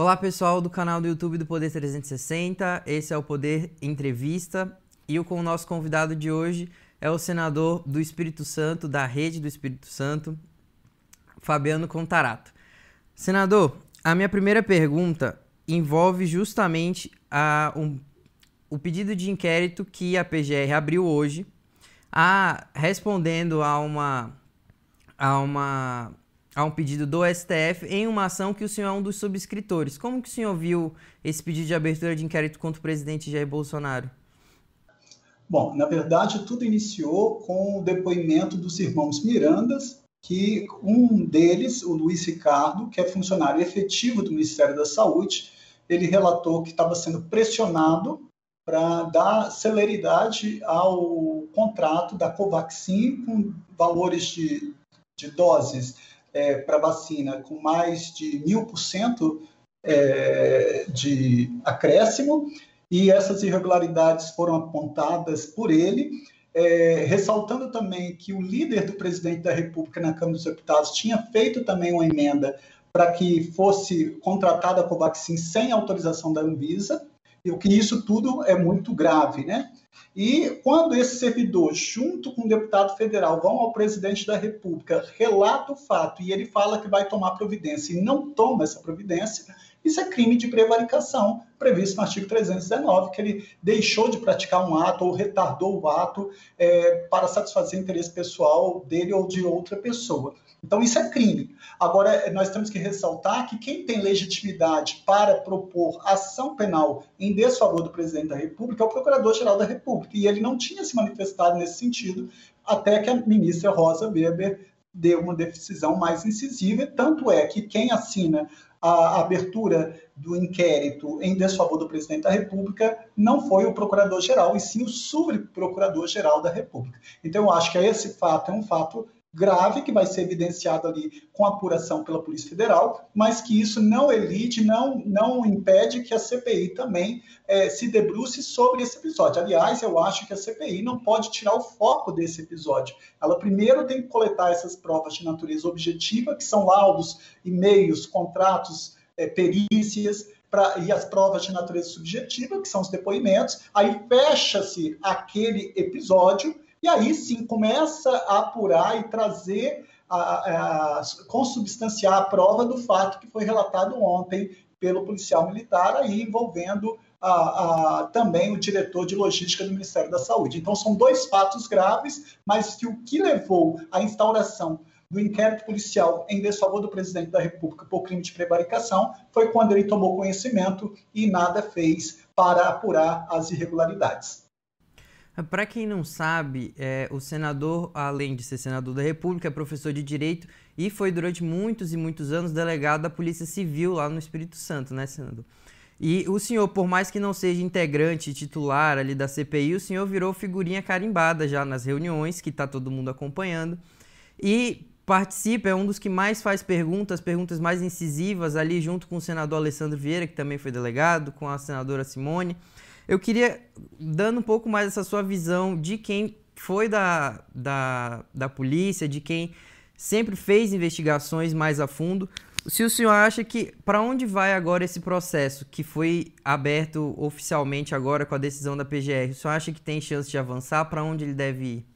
Olá pessoal do canal do YouTube do Poder 360, esse é o Poder Entrevista e o nosso convidado de hoje é o senador do Espírito Santo, da Rede do Espírito Santo, Fabiano Contarato. Senador, a minha primeira pergunta envolve justamente a, um, o pedido de inquérito que a PGR abriu hoje, a, respondendo a uma, a uma a um pedido do STF em uma ação que o senhor é um dos subscritores. Como que o senhor viu esse pedido de abertura de inquérito contra o presidente Jair Bolsonaro? Bom, na verdade, tudo iniciou com o depoimento dos irmãos Mirandas, que um deles, o Luiz Ricardo, que é funcionário efetivo do Ministério da Saúde, ele relatou que estava sendo pressionado para dar celeridade ao contrato da Covaxin com valores de, de doses é, para vacina com mais de mil por cento é, de acréscimo, e essas irregularidades foram apontadas por ele, é, ressaltando também que o líder do presidente da República na Câmara dos Deputados tinha feito também uma emenda para que fosse contratada a Covaxin sem autorização da Anvisa, e o que isso tudo é muito grave, né? E quando esse servidor, junto com o deputado federal, vão ao presidente da República, relata o fato e ele fala que vai tomar providência e não toma essa providência, isso é crime de prevaricação, previsto no artigo 319, que ele deixou de praticar um ato ou retardou o ato é, para satisfazer interesse pessoal dele ou de outra pessoa. Então, isso é crime. Agora, nós temos que ressaltar que quem tem legitimidade para propor ação penal em desfavor do presidente da República é o Procurador-Geral da República, e ele não tinha se manifestado nesse sentido até que a ministra Rosa Weber deu uma decisão mais incisiva, tanto é que quem assina a abertura do inquérito em desfavor do presidente da República não foi o procurador-geral, e sim o subprocurador-geral da República. Então, eu acho que esse fato é um fato grave que vai ser evidenciado ali com apuração pela Polícia Federal, mas que isso não elide, não, não impede que a CPI também é, se debruce sobre esse episódio. Aliás, eu acho que a CPI não pode tirar o foco desse episódio. Ela primeiro tem que coletar essas provas de natureza objetiva, que são laudos, e-mails, contratos, é, perícias, Pra, e as provas de natureza subjetiva, que são os depoimentos, aí fecha-se aquele episódio e aí sim começa a apurar e trazer, a, a, consubstanciar a prova do fato que foi relatado ontem pelo policial militar, aí envolvendo a, a, também o diretor de logística do Ministério da Saúde. Então, são dois fatos graves, mas que o que levou à instauração do inquérito policial em desfavor do presidente da República por crime de prevaricação foi quando ele tomou conhecimento e nada fez para apurar as irregularidades. Para quem não sabe, é, o senador, além de ser senador da República, é professor de Direito e foi durante muitos e muitos anos delegado da Polícia Civil lá no Espírito Santo, né, senador? E o senhor, por mais que não seja integrante titular ali da CPI, o senhor virou figurinha carimbada já nas reuniões, que está todo mundo acompanhando. E participa, é um dos que mais faz perguntas, perguntas mais incisivas ali, junto com o senador Alessandro Vieira, que também foi delegado, com a senadora Simone. Eu queria, dando um pouco mais essa sua visão de quem foi da, da, da polícia, de quem sempre fez investigações mais a fundo, se o senhor acha que para onde vai agora esse processo que foi aberto oficialmente agora com a decisão da PGR? O senhor acha que tem chance de avançar? Para onde ele deve ir?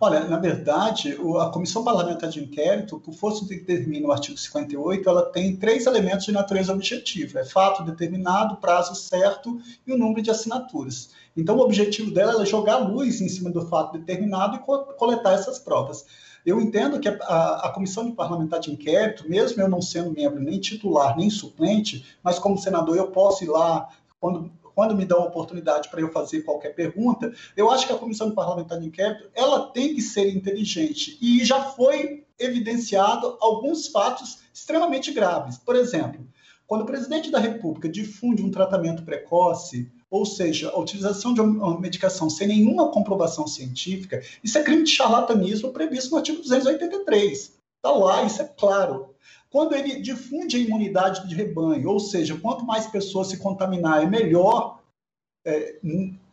Olha, na verdade, a Comissão Parlamentar de Inquérito, por força do que determina o artigo 58, ela tem três elementos de natureza objetiva: é fato determinado, prazo certo e o número de assinaturas. Então, o objetivo dela é jogar luz em cima do fato determinado e coletar essas provas. Eu entendo que a, a, a, comissão de parlamentar de inquérito, mesmo eu não sendo membro nem titular nem suplente, mas como senador eu posso ir lá quando quando me dão a oportunidade para eu fazer qualquer pergunta, eu acho que a comissão parlamentar de inquérito ela tem que ser inteligente e já foi evidenciado alguns fatos extremamente graves. Por exemplo, quando o presidente da República difunde um tratamento precoce, ou seja, a utilização de uma medicação sem nenhuma comprovação científica, isso é crime de charlatanismo previsto no artigo 283. Está lá, isso é claro. Quando ele difunde a imunidade de rebanho, ou seja, quanto mais pessoas se contaminar, é melhor. É,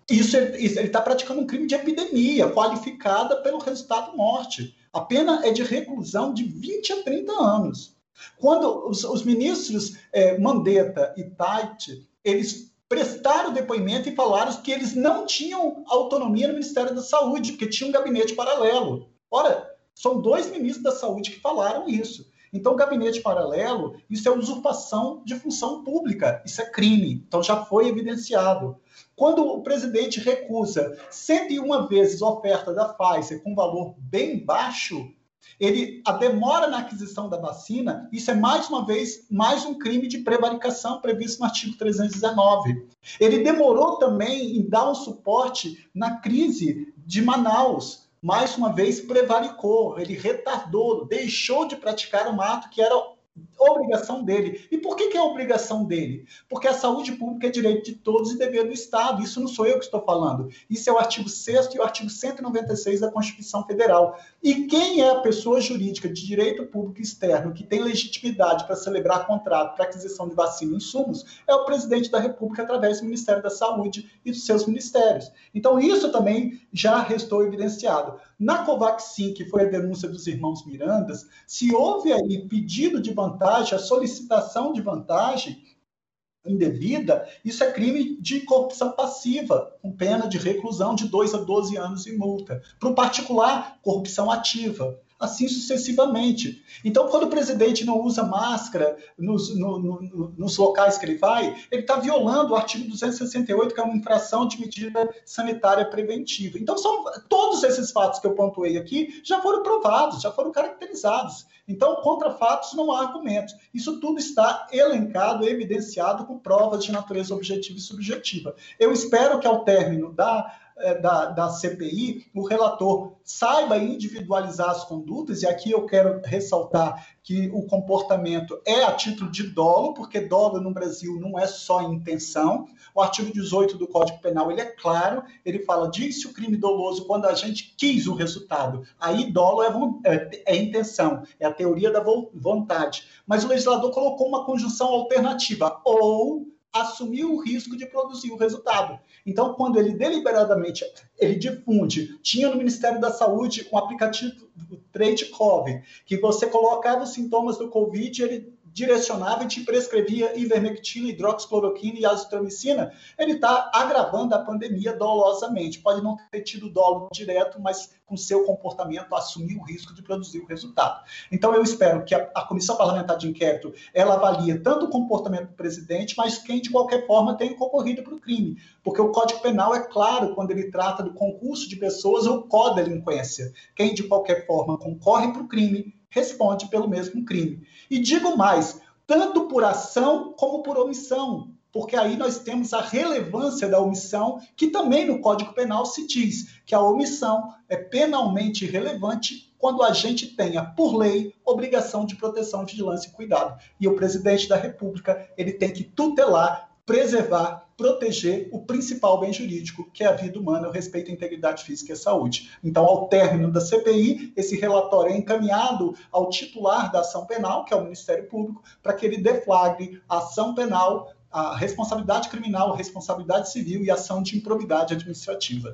isso, ele está praticando um crime de epidemia, qualificada pelo resultado morte. A pena é de reclusão de 20 a 30 anos. Quando os, os ministros é, Mandetta e Tait, eles prestaram depoimento e falaram que eles não tinham autonomia no Ministério da Saúde, porque tinha um gabinete paralelo. Ora, são dois ministros da Saúde que falaram isso. Então, gabinete paralelo, isso é usurpação de função pública, isso é crime. Então, já foi evidenciado. Quando o presidente recusa 101 vezes a oferta da Pfizer com valor bem baixo, ele, a demora na aquisição da vacina, isso é mais uma vez mais um crime de prevaricação previsto no artigo 319. Ele demorou também em dar um suporte na crise de Manaus. Mais uma vez, prevaricou, ele retardou, deixou de praticar um ato que era obrigação dele. E por que, que é obrigação dele? Porque a saúde pública é direito de todos e dever do Estado. Isso não sou eu que estou falando. Isso é o artigo 6 e o artigo 196 da Constituição Federal. E quem é a pessoa jurídica de direito público externo que tem legitimidade para celebrar contrato para aquisição de vacina e insumos é o presidente da República através do Ministério da Saúde e dos seus ministérios. Então, isso também já restou evidenciado. Na Covaxin, que foi a denúncia dos irmãos Mirandas, se houve aí pedido de vantagem, a solicitação de vantagem indevida, isso é crime de corrupção passiva, com pena de reclusão de 2 a 12 anos e multa. Para o particular, corrupção ativa assim sucessivamente. Então, quando o presidente não usa máscara nos, no, no, nos locais que ele vai, ele está violando o artigo 268, que é uma infração de medida sanitária preventiva. Então, são todos esses fatos que eu pontuei aqui já foram provados, já foram caracterizados. Então, contra fatos não há argumentos. Isso tudo está elencado, evidenciado com provas de natureza objetiva e subjetiva. Eu espero que ao término da da, da CPI, o relator saiba individualizar as condutas, e aqui eu quero ressaltar que o comportamento é a título de dolo, porque dolo no Brasil não é só intenção. O artigo 18 do Código Penal ele é claro, ele fala: disse o crime doloso quando a gente quis o resultado. Aí dolo é, é, é intenção, é a teoria da vontade. Mas o legislador colocou uma conjunção alternativa, ou assumiu o risco de produzir o resultado. Então, quando ele deliberadamente ele difunde, tinha no Ministério da Saúde um aplicativo TradeCov, que você colocava os sintomas do Covid, ele direcionava e te prescrevia ivermectina, hidroxicloroquina e azitromicina, ele está agravando a pandemia dolosamente. Pode não ter tido dolo direto, mas com seu comportamento assumir o risco de produzir o resultado. Então eu espero que a, a Comissão Parlamentar de Inquérito ela avalie tanto o comportamento do presidente, mas quem de qualquer forma tem concorrido para o crime, porque o Código Penal é claro quando ele trata do concurso de pessoas ou co-delinquência. Quem de qualquer forma concorre para o crime responde pelo mesmo crime. E digo mais, tanto por ação como por omissão, porque aí nós temos a relevância da omissão, que também no Código Penal se diz que a omissão é penalmente relevante quando a gente tenha, por lei, obrigação de proteção, vigilância e cuidado. E o presidente da República, ele tem que tutelar, preservar proteger o principal bem jurídico, que é a vida humana, o respeito à integridade física e à saúde. Então, ao término da CPI, esse relatório é encaminhado ao titular da ação penal, que é o Ministério Público, para que ele deflagre a ação penal, a responsabilidade criminal, a responsabilidade civil e a ação de improbidade administrativa.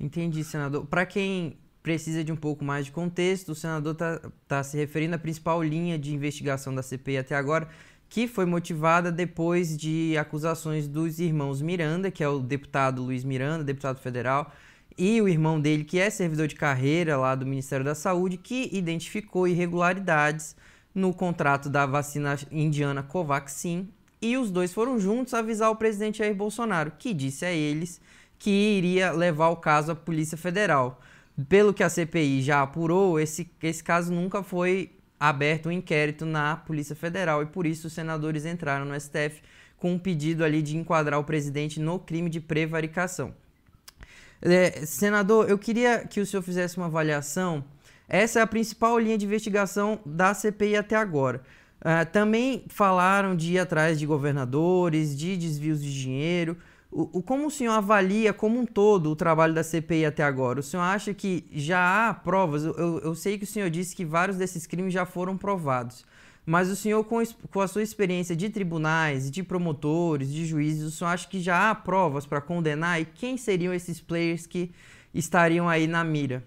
Entendi, senador. Para quem precisa de um pouco mais de contexto, o senador está tá se referindo à principal linha de investigação da CPI até agora, que foi motivada depois de acusações dos irmãos Miranda, que é o deputado Luiz Miranda, deputado federal, e o irmão dele, que é servidor de carreira lá do Ministério da Saúde, que identificou irregularidades no contrato da vacina indiana Covaxin, e os dois foram juntos avisar o presidente Jair Bolsonaro, que disse a eles que iria levar o caso à Polícia Federal. Pelo que a CPI já apurou, esse, esse caso nunca foi aberto um inquérito na Polícia Federal e por isso os senadores entraram no STF com um pedido ali de enquadrar o presidente no crime de prevaricação. É, senador, eu queria que o senhor fizesse uma avaliação. Essa é a principal linha de investigação da CPI até agora. Uh, também falaram de ir atrás de governadores, de desvios de dinheiro. O, o, como o senhor avalia como um todo o trabalho da CPI até agora? O senhor acha que já há provas? Eu, eu sei que o senhor disse que vários desses crimes já foram provados. Mas o senhor, com, com a sua experiência de tribunais, de promotores, de juízes, o senhor acha que já há provas para condenar? E quem seriam esses players que estariam aí na mira?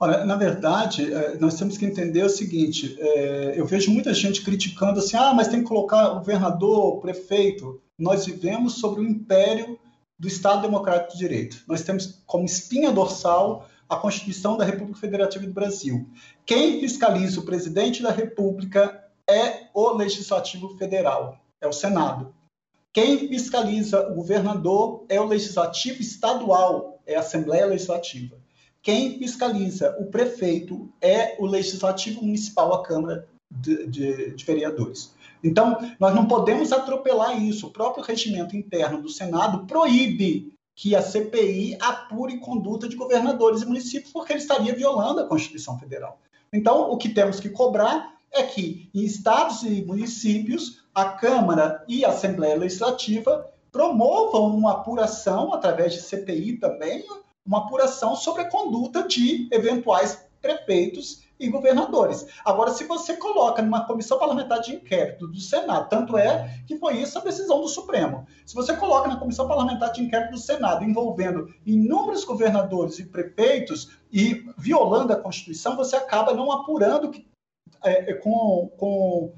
Olha, na verdade, é, nós temos que entender o seguinte: é, eu vejo muita gente criticando assim, ah, mas tem que colocar governador, prefeito. Nós vivemos sobre o império do Estado Democrático de Direito. Nós temos como espinha dorsal a Constituição da República Federativa do Brasil. Quem fiscaliza o presidente da República é o Legislativo Federal, é o Senado. Quem fiscaliza o governador é o Legislativo Estadual, é a Assembleia Legislativa. Quem fiscaliza o prefeito é o Legislativo Municipal, a Câmara de, de, de Vereadores. Então, nós não podemos atropelar isso. O próprio regimento interno do Senado proíbe que a CPI apure conduta de governadores e municípios, porque ele estaria violando a Constituição Federal. Então, o que temos que cobrar é que em estados e municípios, a Câmara e a Assembleia Legislativa promovam uma apuração, através de CPI também, uma apuração sobre a conduta de eventuais prefeitos e governadores. Agora, se você coloca numa comissão parlamentar de inquérito do Senado, tanto é que foi isso a decisão do Supremo. Se você coloca na comissão parlamentar de inquérito do Senado envolvendo inúmeros governadores e prefeitos e violando a Constituição, você acaba não apurando que, é, é com, com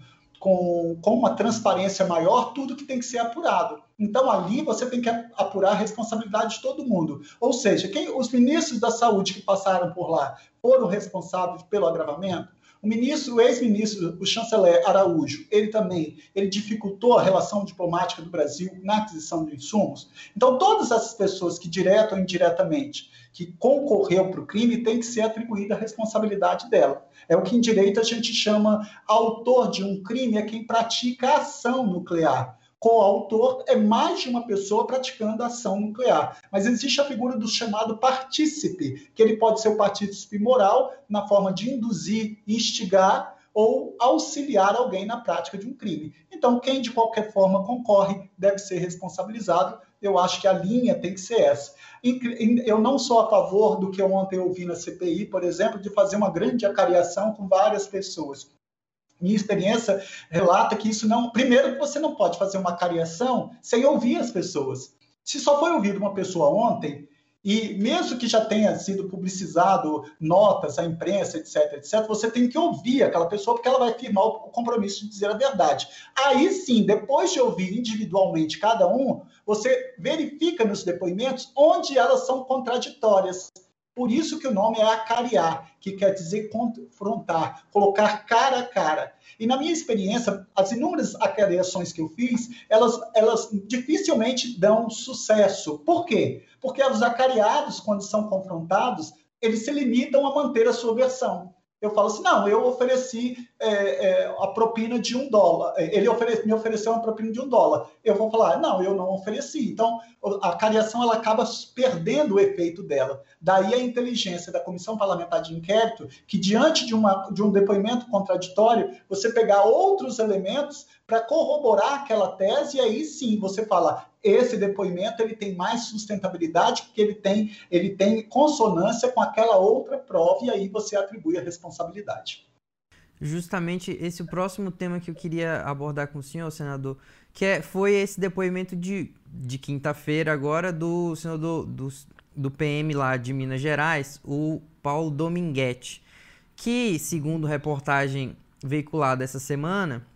com, com uma transparência maior tudo que tem que ser apurado. Então, ali você tem que apurar a responsabilidade de todo mundo. Ou seja, quem, os ministros da saúde que passaram por lá foram responsáveis pelo agravamento? O ministro, o ex-ministro, o chanceler Araújo, ele também, ele dificultou a relação diplomática do Brasil na aquisição de insumos. Então, todas essas pessoas que, direto ou indiretamente, que concorreu para o crime, tem que ser atribuída a responsabilidade dela. É o que em direito a gente chama autor de um crime, é quem pratica a ação nuclear. Coautor é mais de uma pessoa praticando a ação nuclear. Mas existe a figura do chamado partícipe, que ele pode ser o partícipe moral, na forma de induzir, instigar ou auxiliar alguém na prática de um crime. Então, quem de qualquer forma concorre deve ser responsabilizado. Eu acho que a linha tem que ser essa. Eu não sou a favor do que eu ontem ouvi na CPI, por exemplo, de fazer uma grande acariação com várias pessoas. Minha experiência relata que isso não. Primeiro, você não pode fazer uma acariação sem ouvir as pessoas. Se só foi ouvido uma pessoa ontem, e mesmo que já tenha sido publicizado notas à imprensa, etc, etc, você tem que ouvir aquela pessoa porque ela vai firmar o compromisso de dizer a verdade. Aí sim, depois de ouvir individualmente cada um, você verifica nos depoimentos onde elas são contraditórias. Por isso que o nome é acariar, que quer dizer confrontar, colocar cara a cara. E na minha experiência, as inúmeras acariações que eu fiz, elas, elas dificilmente dão sucesso. Por quê? Porque os acariados, quando são confrontados, eles se limitam a manter a sua versão eu falo assim, não, eu ofereci é, é, a propina de um dólar, ele me ofereceu uma propina de um dólar. Eu vou falar, não, eu não ofereci. Então, a cariação ela acaba perdendo o efeito dela. Daí a inteligência da Comissão Parlamentar de Inquérito, que diante de, uma, de um depoimento contraditório, você pegar outros elementos para corroborar aquela tese, e aí sim você fala, esse depoimento ele tem mais sustentabilidade porque ele tem, ele tem consonância com aquela outra prova e aí você atribui a responsabilidade. Justamente esse próximo tema que eu queria abordar com o senhor, senador, que é, foi esse depoimento de, de quinta-feira agora do senador do, do PM lá de Minas Gerais, o Paulo Dominguete, que, segundo reportagem veiculada essa semana,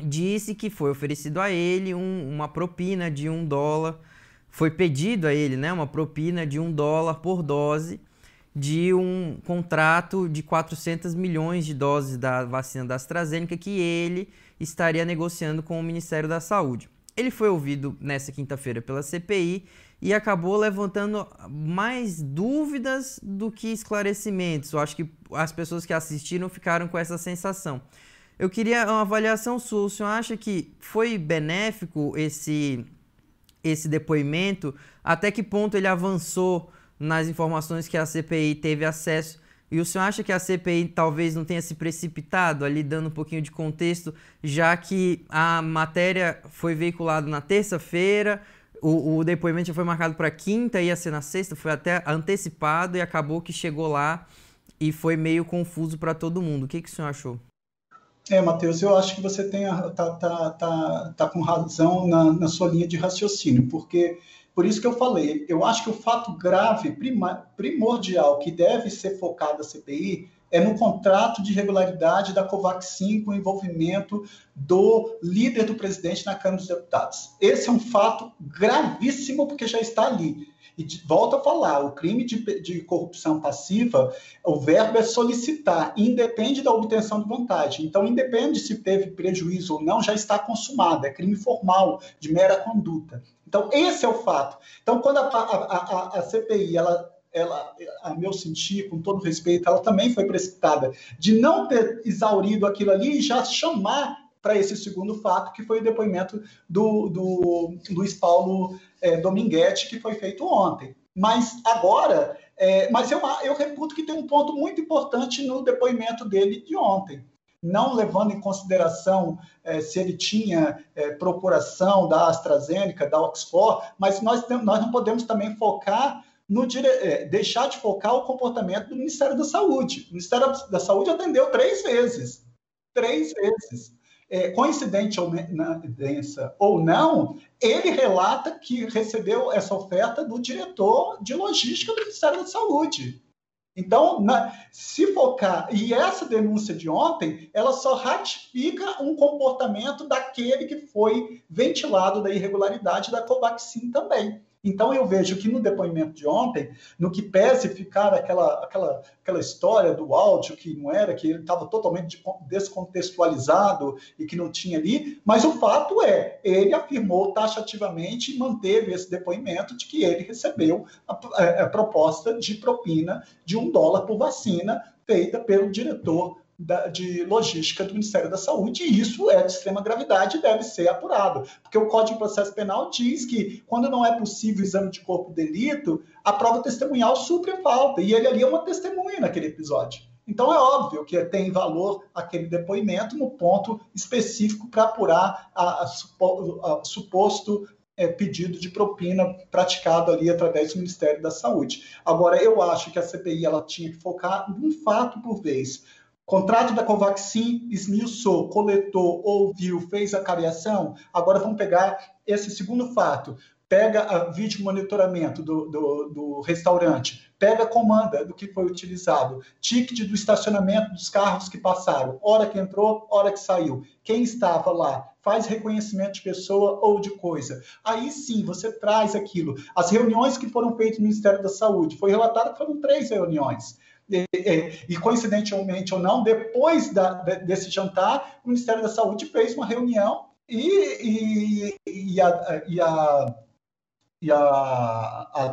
disse que foi oferecido a ele um, uma propina de um dólar, foi pedido a ele, né, uma propina de um dólar por dose de um contrato de 400 milhões de doses da vacina da AstraZeneca que ele estaria negociando com o Ministério da Saúde. Ele foi ouvido nessa quinta-feira pela CPI e acabou levantando mais dúvidas do que esclarecimentos. Eu acho que as pessoas que assistiram ficaram com essa sensação. Eu queria uma avaliação sua. O senhor acha que foi benéfico esse, esse depoimento? Até que ponto ele avançou nas informações que a CPI teve acesso? E o senhor acha que a CPI talvez não tenha se precipitado ali, dando um pouquinho de contexto, já que a matéria foi veiculada na terça-feira, o, o, depoimento já foi marcado para quinta, ia ser na sexta, foi até antecipado e acabou que chegou lá e foi meio confuso para todo mundo. O que, que o senhor achou? É, Matheus, eu acho que você tem tá, tá, tá, tá com razão na, na sua linha de raciocínio, porque Por isso que eu falei, eu acho que o fato grave, primordial, que deve ser focado a CPI é no contrato de irregularidade da Covaxin com o envolvimento do líder do presidente na Câmara dos Deputados. Esse é um fato gravíssimo, porque já está ali. E volto a falar, o crime de, de, corrupção passiva, o verbo é solicitar, independe da obtenção de vontade. Então, independe se teve prejuízo ou não, já está consumado, é crime formal, de mera conduta. Então, esse é o fato. Então, quando a, a, a, a CPI ela ela, a meu sentir, com todo respeito, ela também foi precipitada de não ter exaurido aquilo ali e já chamar para esse segundo fato, que foi o depoimento do, do Luiz Paulo é, Dominguete, que foi feito ontem. Mas agora, é, mas eu, eu reputo que tem um ponto muito importante no depoimento dele de ontem. Não levando em consideração é, se ele tinha é, procuração da AstraZeneca, da Oxford, mas nós, nós não podemos também focar no dire... É, deixar de focar o comportamento do Ministério da Saúde. O Ministério da Saúde atendeu três vezes. Três vezes. É, coincidente ou, ou não, ele relata que recebeu essa oferta do diretor de logística do Ministério da Saúde. Então, na, se focar, e essa denúncia de ontem, ela só ratifica um comportamento daquele que foi ventilado da irregularidade da Covaxin também. Então eu vejo que no depoimento de ontem, no que pese ficar aquela, aquela, aquela história do áudio que não era, que ele estava totalmente descontextualizado e que não tinha ali, mas o fato é, ele afirmou taxativamente e manteve esse depoimento de que ele recebeu a, a, a proposta de propina de um dólar por vacina feita pelo diretor da, de logística do Ministério da Saúde, e isso é de extrema gravidade e deve ser apurado, porque o Código de Processo Penal diz que, quando não é possível o exame de corpo de delito, a prova testemunhal supre falta, e ele ali é uma testemunha naquele episódio. Então, é óbvio que tem valor aquele depoimento no ponto específico para apurar a, a, a suposto é, pedido de propina praticado ali através do Ministério da Saúde. Agora, eu acho que a CPI ela tinha que focar num fato por vez. Contrato da Covaxin esmiuçou, coletou, ouviu, fez a cariação. Agora vamos pegar esse segundo fato. Pega a vídeo monitoramento do, do, do restaurante, pega a comanda do que foi utilizado, ticket do estacionamento dos carros que passaram, hora que entrou, hora que saiu, quem estava lá, faz reconhecimento de pessoa ou de coisa. Aí sim, você traz aquilo. As reuniões que foram feitas no Ministério da Saúde, foi relatado que foram três reuniões. E, e, coincidentemente ou não, depois da, desse jantar, o Ministério da Saúde fez uma reunião e, e a, e a, e a, a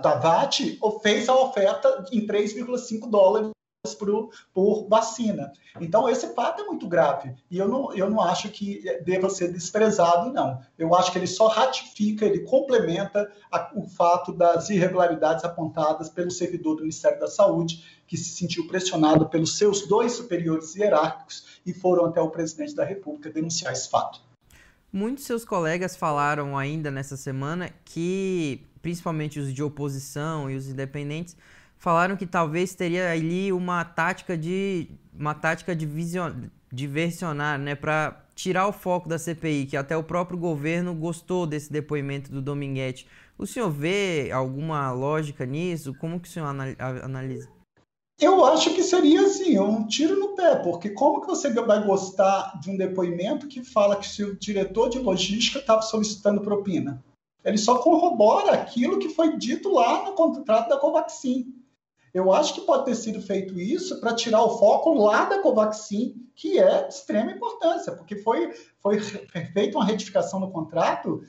fez a oferta em 3,5 dólares por, por vacina. Então, esse fato é muito grave. E eu não, eu não acho que deva ser desprezado, não. Eu acho que ele só ratifica, ele complementa a, o fato das irregularidades apontadas pelo servidor do Ministério da Saúde, que se sentiu pressionado pelos seus dois superiores hierárquicos e foram até o presidente da República denunciar esse fato. Muitos seus colegas falaram ainda nessa semana que, principalmente os de oposição e os independentes, falaram que talvez teria ali uma tática de uma tática de vision, diversionar, né, para tirar o foco da CPI, que até o próprio governo gostou desse depoimento do Dominguete. O senhor vê alguma lógica nisso? Como que o senhor analisa? Eu acho que seria assim, um tiro no pé, porque como que você vai gostar de um depoimento que fala que o diretor de logística estava solicitando propina? Ele só corrobora aquilo que foi dito lá no contrato da Covaxin. Eu acho que pode ter sido feito isso para tirar o foco lá da Covaxin, que é de extrema importância, porque foi, foi feita uma retificação no contrato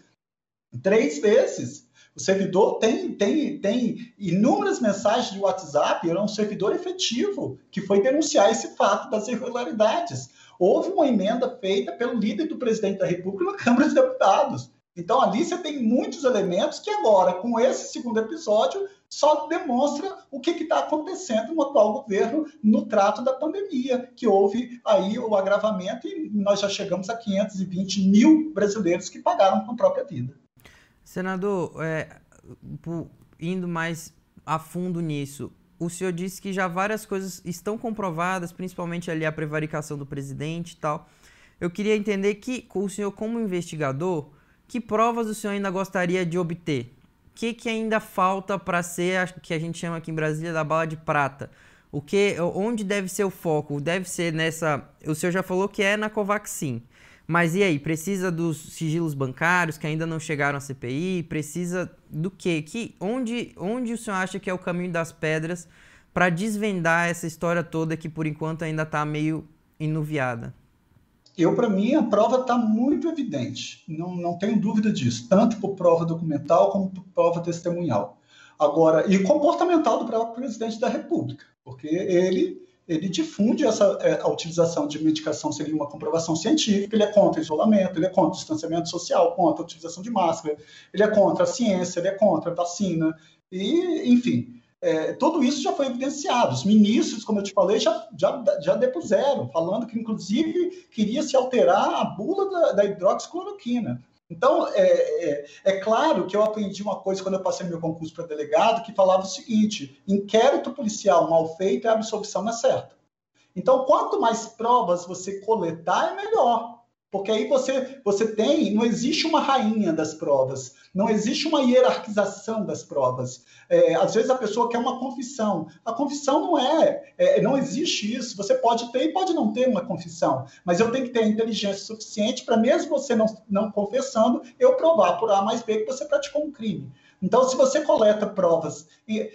três vezes. O servidor tem, tem, tem inúmeras mensagens de WhatsApp, era um servidor efetivo que foi denunciar esse fato das irregularidades. Houve uma emenda feita pelo líder do presidente da República na Câmara dos Deputados. Então, ali você tem muitos elementos que agora, com esse segundo episódio, só demonstra o que está acontecendo no atual governo no trato da pandemia, que houve aí o agravamento e nós já chegamos a 520 mil brasileiros que pagaram com a própria vida. Senador, é, indo mais a fundo nisso, o senhor disse que já várias coisas estão comprovadas, principalmente ali a prevaricação do presidente e tal. Eu queria entender que o senhor, como investigador, que provas o senhor ainda gostaria de obter? Que, que ainda falta para ser o que a gente chama aqui em Brasília da bala de prata? O que, onde deve ser o foco? Deve ser nessa. O senhor já falou que é na Covaxin. Mas e aí, precisa dos sigilos bancários que ainda não chegaram à CPI? Precisa do quê? Que, onde, onde o senhor acha que é o caminho das pedras para desvendar essa história toda que por enquanto ainda está meio inuviada? Eu, para mim, a prova está muito evidente, não, não tenho dúvida disso, tanto por prova documental como por prova testemunhal. Agora, e comportamental do próprio presidente da República, porque ele ele difunde essa é, a utilização de medicação seria uma comprovação científica, ele é contra isolamento, ele é contra distanciamento social, contra a utilização de máscara, ele é contra a ciência, ele é contra a vacina, e, enfim, é, tudo isso já foi evidenciado. Os ministros, como eu te falei, já, já, já depuseram, falando que, inclusive, queria se alterar a bula da, da hidroxicloroquina. Então, é, é, é, claro que eu aprendi uma coisa quando eu passei meu concurso para delegado, que falava o seguinte: inquérito policial mal feito é absolvição na certa. Então, quanto mais provas você coletar, é melhor. Porque aí você, você tem, não existe uma rainha das provas, não existe uma hierarquização das provas. É, às vezes a pessoa quer uma confissão. A confissão não é, é, não existe isso. Você pode ter e pode não ter uma confissão, mas eu tenho que ter a inteligência suficiente para, mesmo você não, não confessando, eu provar por A mais B que você praticou um crime. Então, se você coleta provas, é,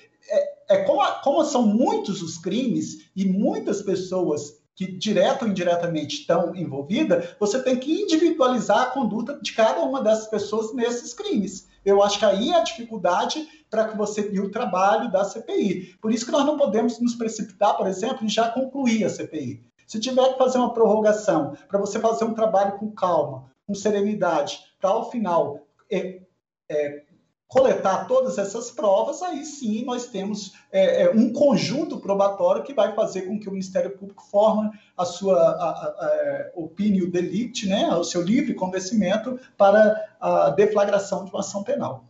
é como, como são muitos os crimes e muitas pessoas que direto ou indiretamente estão envolvidas, você tem que individualizar a conduta de cada uma dessas pessoas nesses crimes. Eu acho que aí é a dificuldade para que você e o trabalho da CPI. Por isso que nós não podemos nos precipitar, por exemplo, em já concluir a CPI. Se tiver que fazer uma prorrogação para você fazer um trabalho com calma, com serenidade, para ao final é, é, coletar todas essas provas, aí sim nós temos é, é, um conjunto probatório que vai fazer com que o Ministério Público forme a sua é, opinião delite, né, o seu livre convencimento para a deflagração de uma ação penal.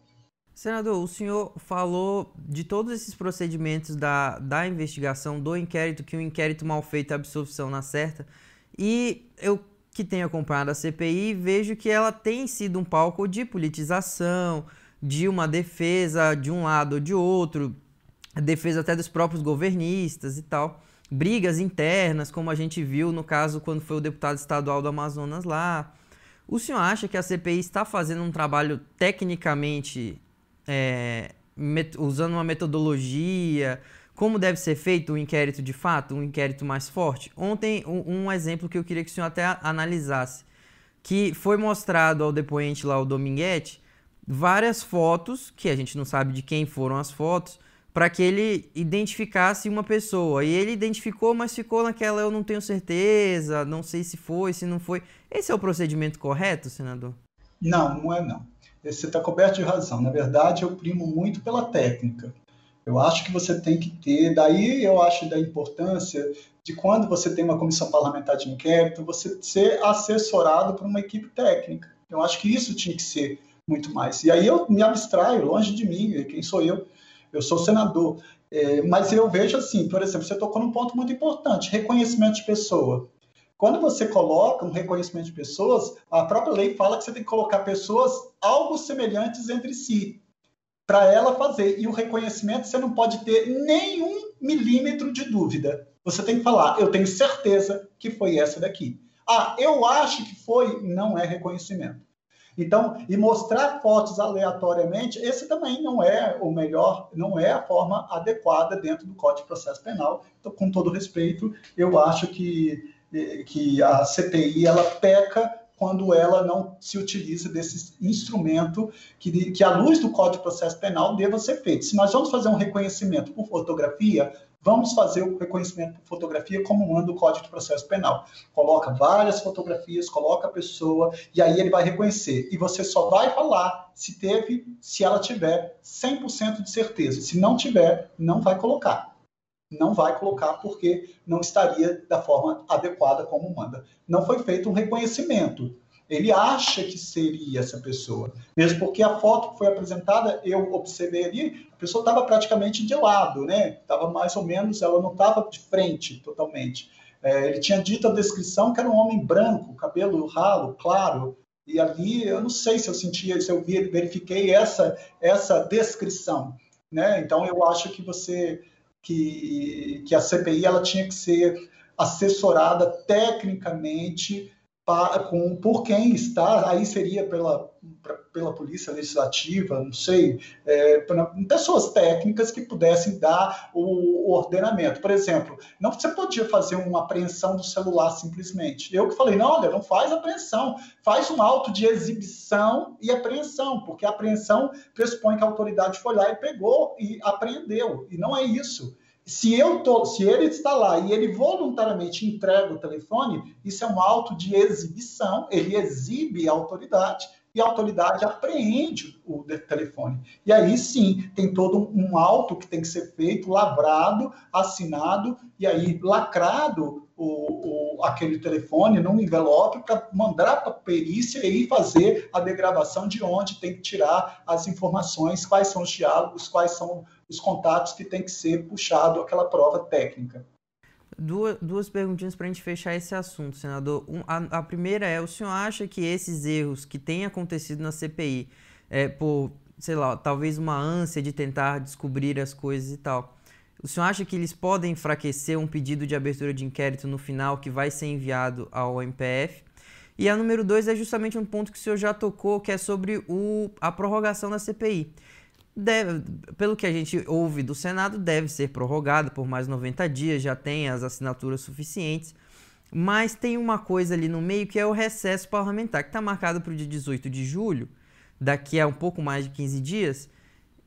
Senador, o senhor falou de todos esses procedimentos da, da investigação, do inquérito, que o um inquérito mal feito, a absolvição na certa, e eu que tenho acompanhado a CPI, vejo que ela tem sido um palco de politização, de uma defesa de um lado ou de outro, defesa até dos próprios governistas e tal, brigas internas, como a gente viu no caso quando foi o deputado estadual do Amazonas lá. O senhor acha que a CPI está fazendo um trabalho tecnicamente é, usando uma metodologia? Como deve ser feito um inquérito de fato, um inquérito mais forte? Ontem, um, um exemplo que eu queria que o senhor até analisasse, que foi mostrado ao depoente lá, o Dominguete, várias fotos, que a gente não sabe de quem foram as fotos, para que ele identificasse uma pessoa. E ele identificou, mas ficou naquela eu não tenho certeza, não sei se foi, se não foi. Esse é o procedimento correto, senador? Não, não é não. Você está coberto de razão. Na verdade, eu primo muito pela técnica. Eu acho que você tem que ter, daí eu acho da importância de quando você tem uma comissão parlamentar de inquérito, você ser assessorado por uma equipe técnica. Eu acho que isso tinha que ser muito mais. E aí eu me abstraio, longe de mim, quem sou eu? Eu sou senador. É, mas eu vejo assim, por exemplo, você tocou num ponto muito importante, reconhecimento de pessoa. Quando você coloca um reconhecimento de pessoas, a própria lei fala que você tem que colocar pessoas algo semelhantes entre si, para ela fazer. E o reconhecimento você não pode ter nenhum milímetro de dúvida. Você tem que falar, eu tenho certeza que foi essa daqui. Ah, eu acho que foi, não é reconhecimento. Então, e mostrar fotos aleatoriamente, esse também não é o melhor, não é a forma adequada dentro do Código de Processo Penal. Então, com todo respeito, eu acho que, que a CPI ela peca quando ela não se utiliza desse instrumento que, que, à luz do Código de Processo Penal, deva ser feito. Se nós vamos fazer um reconhecimento por fotografia, vamos fazer o reconhecimento por fotografia como manda o Código de Processo Penal. Coloca várias fotografias, coloca a pessoa e aí ele vai reconhecer. E você só vai falar se teve, se ela tiver 100% de certeza. Se não tiver, não vai colocar. Não vai colocar porque não estaria da forma adequada como manda. Não foi feito um reconhecimento. Ele acha que seria essa pessoa. Mesmo porque a foto que foi apresentada, eu observei ali, a pessoa estava praticamente de lado, né? Estava mais ou menos, ela não estava de frente totalmente. É, ele tinha dito a descrição que era um homem branco, cabelo ralo, claro, E ali eu não sei se eu sentia, se eu verifiquei essa essa descrição, né? Então eu acho que você que, que a CPI ela tinha que ser assessorada tecnicamente com, por quem está, aí seria pela, pela Polícia Legislativa, não sei, é, pessoas técnicas que pudessem dar o, o, ordenamento. Por exemplo, não você podia fazer uma apreensão do celular simplesmente. Eu que falei, não, olha, não faz apreensão, faz um auto de exibição e apreensão, porque a apreensão pressupõe que a autoridade foi lá e pegou e apreendeu, e não é isso. Se, eu tô, se ele está lá e ele voluntariamente entrega o telefone, isso é um auto de exibição, ele exibe a autoridade e a autoridade apreende o telefone. E aí sim, tem todo um auto que tem que ser feito, lavrado, assinado, e aí lacrado o, o aquele telefone num envelope para mandar para a perícia e fazer a degravação de onde tem que tirar as informações, quais são os diálogos, quais são os contatos que tem que ser puxado aquela prova técnica. Duas, duas perguntinhas para a gente fechar esse assunto, senador. Um, a, a, primeira é: o senhor acha que esses erros que têm acontecido na CPI, é, por, sei lá, talvez uma ânsia de tentar descobrir as coisas e tal, o senhor acha que eles podem enfraquecer um pedido de abertura de inquérito no final que vai ser enviado ao MPF? E a número dois é justamente um ponto que o senhor já tocou, que é sobre o, a prorrogação da CPI deve, pelo que a gente ouve do Senado, deve ser prorrogada por mais 90 dias, já tem as assinaturas suficientes. Mas tem uma coisa ali no meio que é o recesso parlamentar, que está marcado para o dia 18 de julho, daqui a um pouco mais de 15 dias,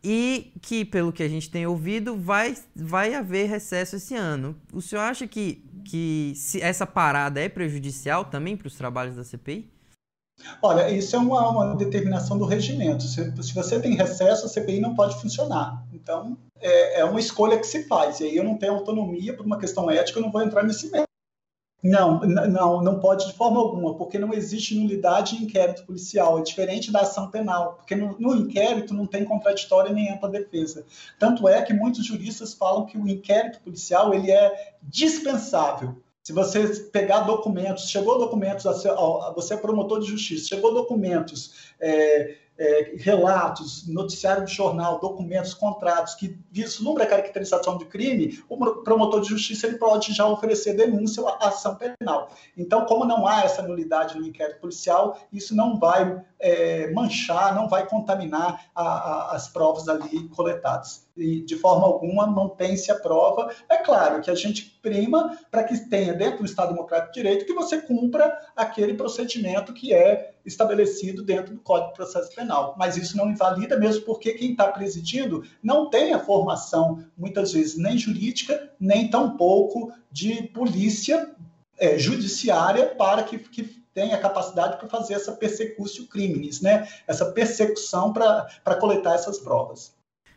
e que, pelo que a gente tem ouvido, vai, vai haver recesso esse ano. O senhor acha que, que essa parada é prejudicial também para os trabalhos da CPI? Olha, isso é uma, uma determinação do regimento. Se, se, você tem recesso, a CPI não pode funcionar. Então, é, é, uma escolha que se faz. E aí eu não tenho autonomia por uma questão ética, eu não vou entrar nesse mérito. Não, não, não pode de forma alguma, porque não existe nulidade em inquérito policial. É diferente da ação penal, porque no, no inquérito não tem contraditória nem ampla defesa. Tanto é que muitos juristas falam que o inquérito policial ele é dispensável se você pegar documentos, chegou documentos, você é promotor de justiça, chegou documentos é, é, relatos, noticiário de jornal, documentos, contratos que vislumbra a caracterização de crime, o promotor de justiça ele pode já oferecer denúncia ou ação penal. Então, como não há essa nulidade no inquérito policial, isso não vai é, manchar, não vai contaminar a, a, as provas ali coletadas. E, de forma alguma, mantém-se a prova. É claro que a gente prima para que tenha, dentro do Estado Democrático de Direito, que você cumpra aquele procedimento que é estabelecido dentro do Código de Processo Penal. Mas isso não invalida, mesmo porque quem está presidindo não tem a formação, muitas vezes, nem jurídica, nem tampouco de polícia é, judiciária para que, que tenha capacidade para fazer essa persecução crimes, né? essa persecução para coletar essas provas.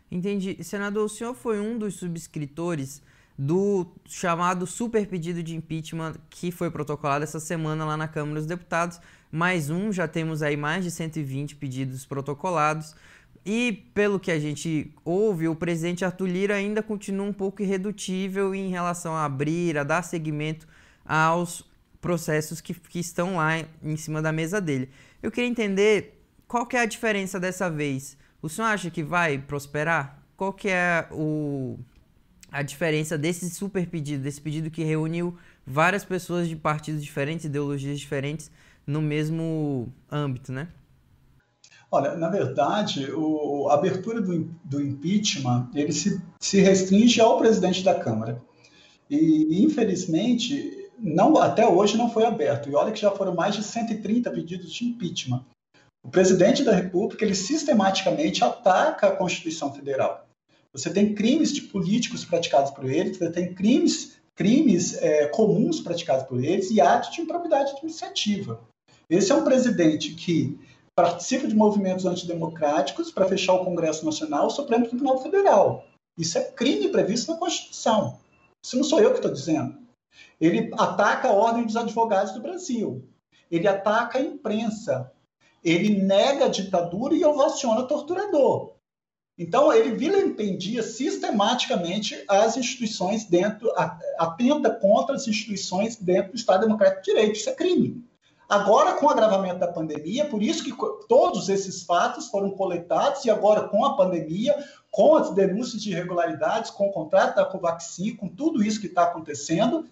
Entendi. Senador, o senhor foi um dos subscritores do chamado super pedido de impeachment que foi protocolado essa semana lá na Câmara dos Deputados. Mais um, já temos aí mais de 120 pedidos protocolados. E pelo que a gente ouve, o presidente Arthur Lira ainda continua um pouco irredutível em relação a abrir, a dar seguimento aos processos que, que estão lá em cima da mesa dele. Eu queria entender qual que é a diferença dessa vez. O senhor acha que vai prosperar? Qual que é o, a diferença desse super pedido, desse pedido que reuniu várias pessoas de partidos diferentes, ideologias diferentes, no mesmo âmbito, né? Olha, na verdade, o, a abertura do, do impeachment ele se, se restringe ao presidente da Câmara. E, infelizmente, não, até hoje não foi aberto. E olha que já foram mais de 130 pedidos de impeachment. O presidente da República ele sistematicamente ataca a Constituição Federal. Você tem crimes de políticos praticados por ele, você tem crimes, crimes é, comuns praticados por eles e atos de improbidade administrativa. Esse é um presidente que participa de movimentos antidemocráticos para fechar o Congresso Nacional, o Supremo Tribunal Federal. Isso é crime previsto na Constituição. Isso não sou eu que estou dizendo. Ele ataca a ordem dos advogados do Brasil. Ele ataca a imprensa. Ele nega a ditadura e ovaciona torturador. Então, ele vilipendia sistematicamente as instituições dentro, atenta contra as instituições dentro do Estado Democrático de Direito. Isso é crime. Agora, com o agravamento da pandemia, por isso que todos esses fatos foram coletados e agora com a pandemia, com as denúncias de irregularidades, com o contrato da Covaxin, com tudo isso que está acontecendo,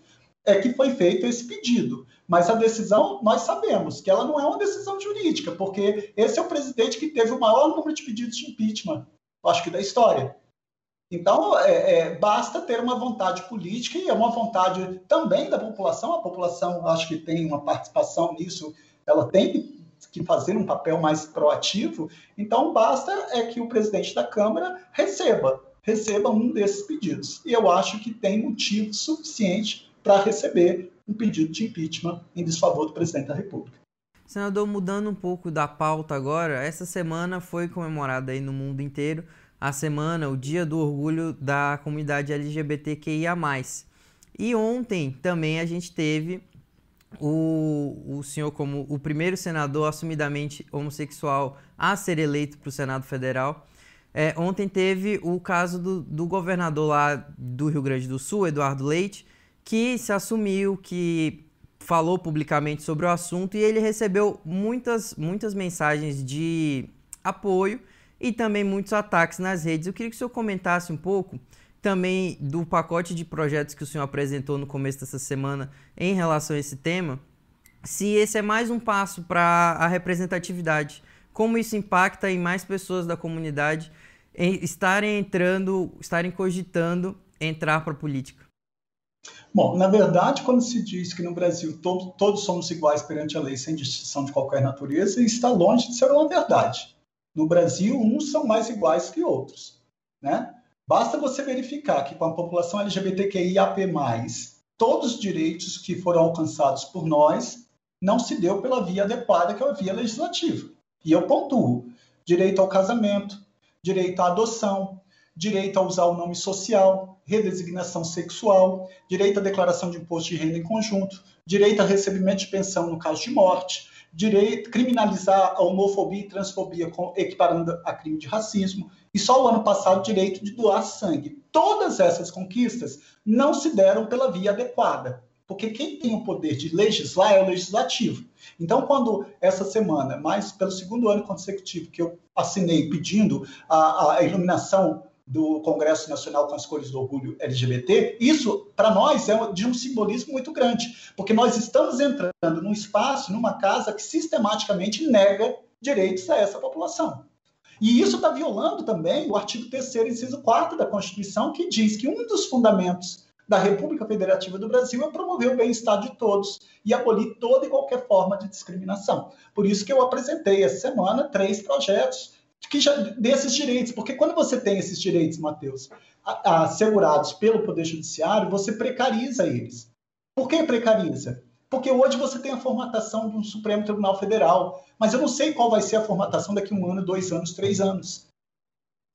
é que foi feito esse pedido. Mas a decisão, nós sabemos que ela não é uma decisão jurídica, porque esse é o presidente que teve o maior número de pedidos de impeachment, acho que da história. Então, é, é, basta ter uma vontade política e é uma vontade também da população. A população, acho que tem uma participação nisso, ela tem que fazer um papel mais proativo. Então, basta é que o presidente da Câmara receba, receba um desses pedidos. E eu acho que tem motivo suficiente para receber um pedido de impeachment em desfavor do presidente da República. Senador, mudando um pouco da pauta agora, essa semana foi comemorada aí no mundo inteiro a semana, o Dia do Orgulho da Comunidade LGBTQIA+. E ontem também a gente teve o, o senhor como o primeiro senador assumidamente homossexual a ser eleito para o Senado Federal. É, ontem teve o caso do, do governador lá do Rio Grande do Sul, Eduardo Leite, que se assumiu, que falou publicamente sobre o assunto e ele recebeu muitas, muitas mensagens de apoio e também muitos ataques nas redes. Eu queria que o senhor comentasse um pouco também do pacote de projetos que o senhor apresentou no começo dessa semana em relação a esse tema, se esse é mais um passo para a representatividade, como isso impacta em mais pessoas da comunidade em estarem entrando, estarem cogitando entrar para a política. Bom, na verdade, quando se diz que no Brasil todo, todos somos iguais perante a lei sem distinção de qualquer natureza, está longe de ser uma verdade. No Brasil, uns são mais iguais que outros. Né? Basta você verificar que com a população LGBTQIAP+, todos os direitos que foram alcançados por nós não se deu pela via adequada, que é a via legislativa. E eu pontuo: direito ao casamento, direito à adoção, direito a usar o nome social, redesignação sexual, direito à declaração de imposto de renda em conjunto, direito a recebimento de pensão no caso de morte, direito, criminalizar a homofobia e transfobia, equiparando a crime de racismo, e só o ano passado direito de doar sangue. Todas essas conquistas não se deram pela via adequada, porque quem tem o poder de legislar é o legislativo. Então, quando essa semana, mais pelo segundo ano consecutivo que eu assinei pedindo a, a iluminação do Congresso Nacional com as cores do orgulho LGBT, isso para nós é de um simbolismo muito grande, porque nós estamos entrando num espaço, numa casa que sistematicamente nega direitos a essa população. E isso está violando também o artigo 3 inciso 4 da Constituição, que diz que um dos fundamentos da República Federativa do Brasil é promover o bem-estar de todos e abolir toda e qualquer forma de discriminação. Por isso que eu apresentei essa semana três projetos que já, desses direitos, porque quando você tem esses direitos, Matheus, assegurados pelo Poder Judiciário, você precariza eles. Por que precariza? Porque hoje você tem a formatação do Supremo Tribunal Federal, mas eu não sei qual vai ser a formatação daqui a um ano, dois anos, três anos.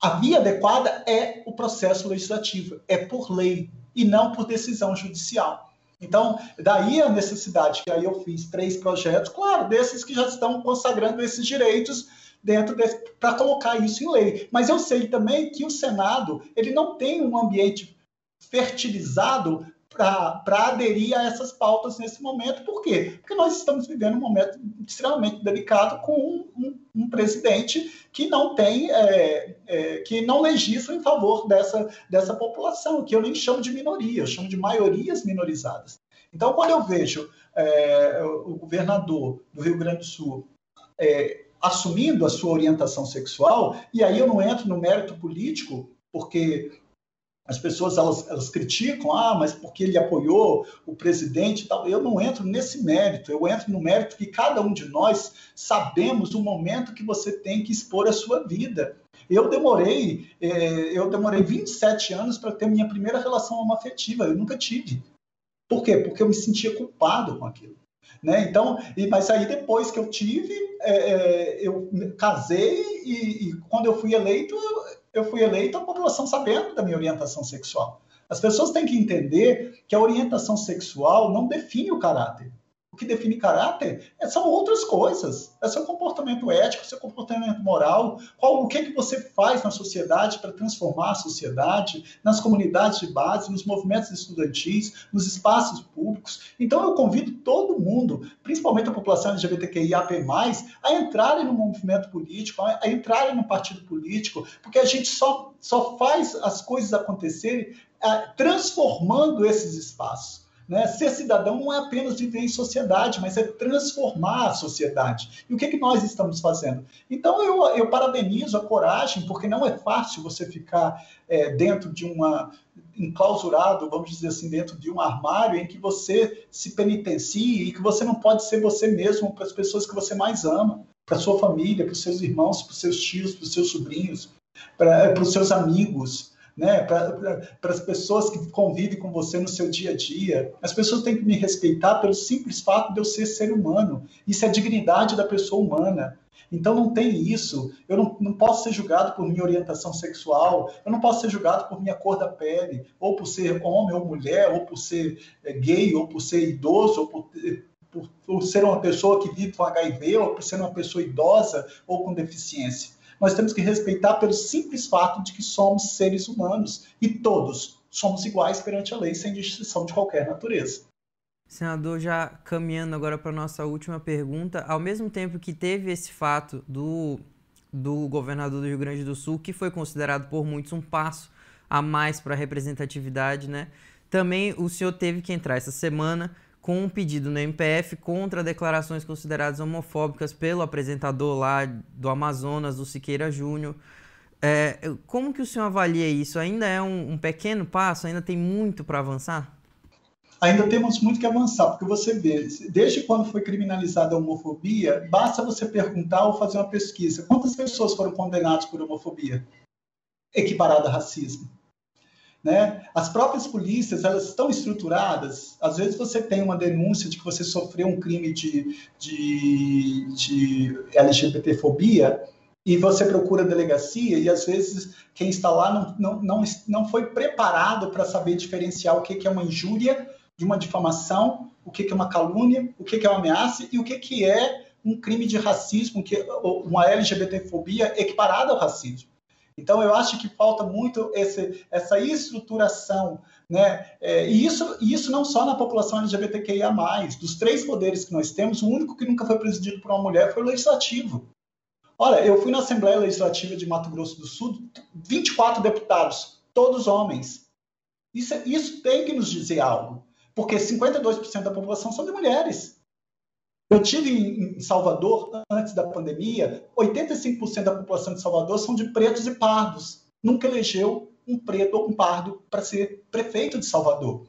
A via adequada é o processo legislativo, é por lei e não por decisão judicial. Então, daí a necessidade que aí eu fiz três projetos, claro, desses que já estão consagrando esses direitos dentro para colocar isso em lei. Mas eu sei também que o Senado ele não tem um ambiente fertilizado para aderir a essas pautas nesse momento. Por quê? Porque nós estamos vivendo um momento extremamente delicado com um, um, um presidente que não tem, é, é, que não legisla em favor dessa, dessa população, que eu nem chamo de minoria, eu chamo de maiorias minorizadas. Então, quando eu vejo é, o governador do Rio Grande do Sul é, assumindo a sua orientação sexual, e aí eu não entro no mérito político, porque as pessoas elas, elas criticam, ah, mas porque ele apoiou o presidente e tal. Eu não entro nesse mérito, eu entro no mérito que cada um de nós sabemos o momento que você tem que expor a sua vida. Eu demorei, eh, eu demorei 27 anos para ter minha primeira relação homoafetiva, eu nunca tive. Por quê? Porque eu me sentia culpado com aquilo. Né? Então, e, mas aí depois que eu tive, é, é, eu casei e, e, quando eu fui eleito, eu fui eleito a população sabendo da minha orientação sexual. As pessoas têm que entender que a orientação sexual não define o caráter. Que define caráter é, são outras coisas. É seu comportamento ético, seu comportamento moral, qual, o que, é que você faz na sociedade para transformar a sociedade, nas comunidades de base, nos movimentos estudantis, nos espaços públicos. Então eu convido todo mundo, principalmente a população LGBTQIAP+, a entrarem no movimento político, a, entrarem no partido político, porque a gente só, só faz as coisas acontecerem é, transformando esses espaços. Né? Ser cidadão não é apenas viver em sociedade, mas é transformar a sociedade. E o que, é que nós estamos fazendo? Então, eu, eu parabenizo a coragem, porque não é fácil você ficar é, dentro de uma. enclausurado, vamos dizer assim, dentro de um armário em que você se penitencie e que você não pode ser você mesmo para as pessoas que você mais ama, para sua família, para os seus irmãos, para os seus tios, para os seus sobrinhos, para os seus amigos né, para as pessoas que convivem com você no seu dia a dia. As pessoas têm que me respeitar pelo simples fato de eu ser ser humano. Isso é a dignidade da pessoa humana. Então não tem isso. Eu não, não posso ser julgado por minha orientação sexual, eu não posso ser julgado por minha cor da pele, ou por ser homem ou mulher, ou por ser é, gay, ou por ser idoso, ou por, por, por ser uma pessoa que vive com HIV, ou por ser uma pessoa idosa ou com deficiência nós temos que respeitar pelo simples fato de que somos seres humanos e todos somos iguais perante a lei, sem distinção de qualquer natureza. Senador, já caminhando agora para a nossa última pergunta, ao mesmo tempo que teve esse fato do, do governador do Rio Grande do Sul, que foi considerado por muitos um passo a mais para a representatividade, né? Também o senhor teve que entrar essa semana com um pedido no MPF contra declarações consideradas homofóbicas pelo apresentador lá do Amazonas, o Siqueira Júnior. É, como que o senhor avalia isso? Ainda é um, um pequeno passo? Ainda tem muito para avançar? Ainda temos muito que avançar, porque você vê, desde quando foi criminalizada a homofobia, basta você perguntar ou fazer uma pesquisa. Quantas pessoas foram condenadas por homofobia? Equiparada a racismo. Né? As próprias polícias elas estão estruturadas. Às vezes você tem uma denúncia de que você sofreu um crime de, de, de LGBTfobia e você procura a delegacia e às vezes quem está lá não, não, não, não foi preparado para saber diferenciar o que, que é uma injúria de uma difamação, o que, que é uma calúnia, o que, que é uma ameaça e o que, que é um crime de racismo, que uma LGBTfobia equiparada ao racismo. Então, eu acho que falta muito esse, essa estruturação, né? É, e isso, isso não só na população LGBTQIA+. Dos três poderes que nós temos, o único que nunca foi presidido por uma mulher foi o legislativo. Olha, eu fui na Assembleia Legislativa de Mato Grosso do Sul, 24 deputados, todos homens. Isso, isso tem que nos dizer algo, porque 52% da população são de mulheres. Eu tive em Salvador, antes da pandemia, 85% da população de Salvador são de pretos e pardos. Nunca elegeu um preto ou um pardo para ser prefeito de Salvador.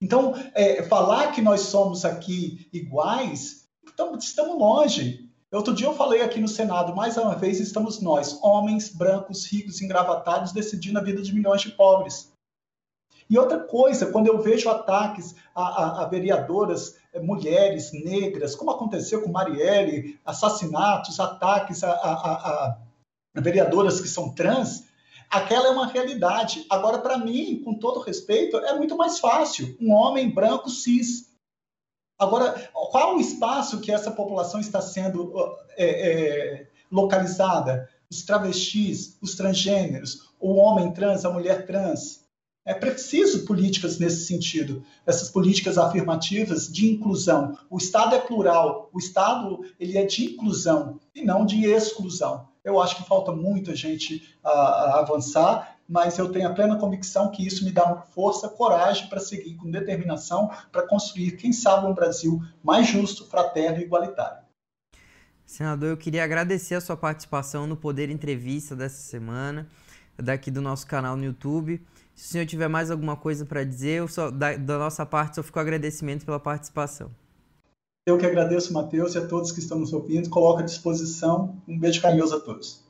Então, é, falar que nós somos aqui iguais, então, estamos longe. Outro dia eu falei aqui no Senado, mais uma vez, estamos nós, homens brancos, ricos, engravatados, decidindo a vida de milhões de pobres. E outra coisa, quando eu vejo ataques a, a, a vereadoras mulheres negras, como aconteceu com Marielle, assassinatos, ataques a, a, a vereadoras que são trans, aquela é uma realidade. Agora, para mim, com todo respeito, é muito mais fácil. Um homem branco cis. Agora, qual o espaço que essa população está sendo é, é, localizada? Os travestis, os transgêneros, o homem trans, a mulher trans. É preciso políticas nesse sentido, essas políticas afirmativas de inclusão. O Estado é plural, o Estado ele é de inclusão e não de exclusão. Eu acho que falta muito a gente a, a avançar, mas eu tenho a plena convicção que isso me dá força, coragem para seguir com determinação para construir, quem sabe, um Brasil mais justo, fraterno e igualitário. Senador, eu queria agradecer a sua participação no Poder Entrevista dessa semana, daqui do nosso canal no YouTube. Se o senhor tiver mais alguma coisa para dizer, só, da, da, nossa parte, só fico agradecimento pela participação. Eu que agradeço, Matheus, e a todos que estão nos ouvindo. Coloco à disposição. Um beijo carinhoso a todos.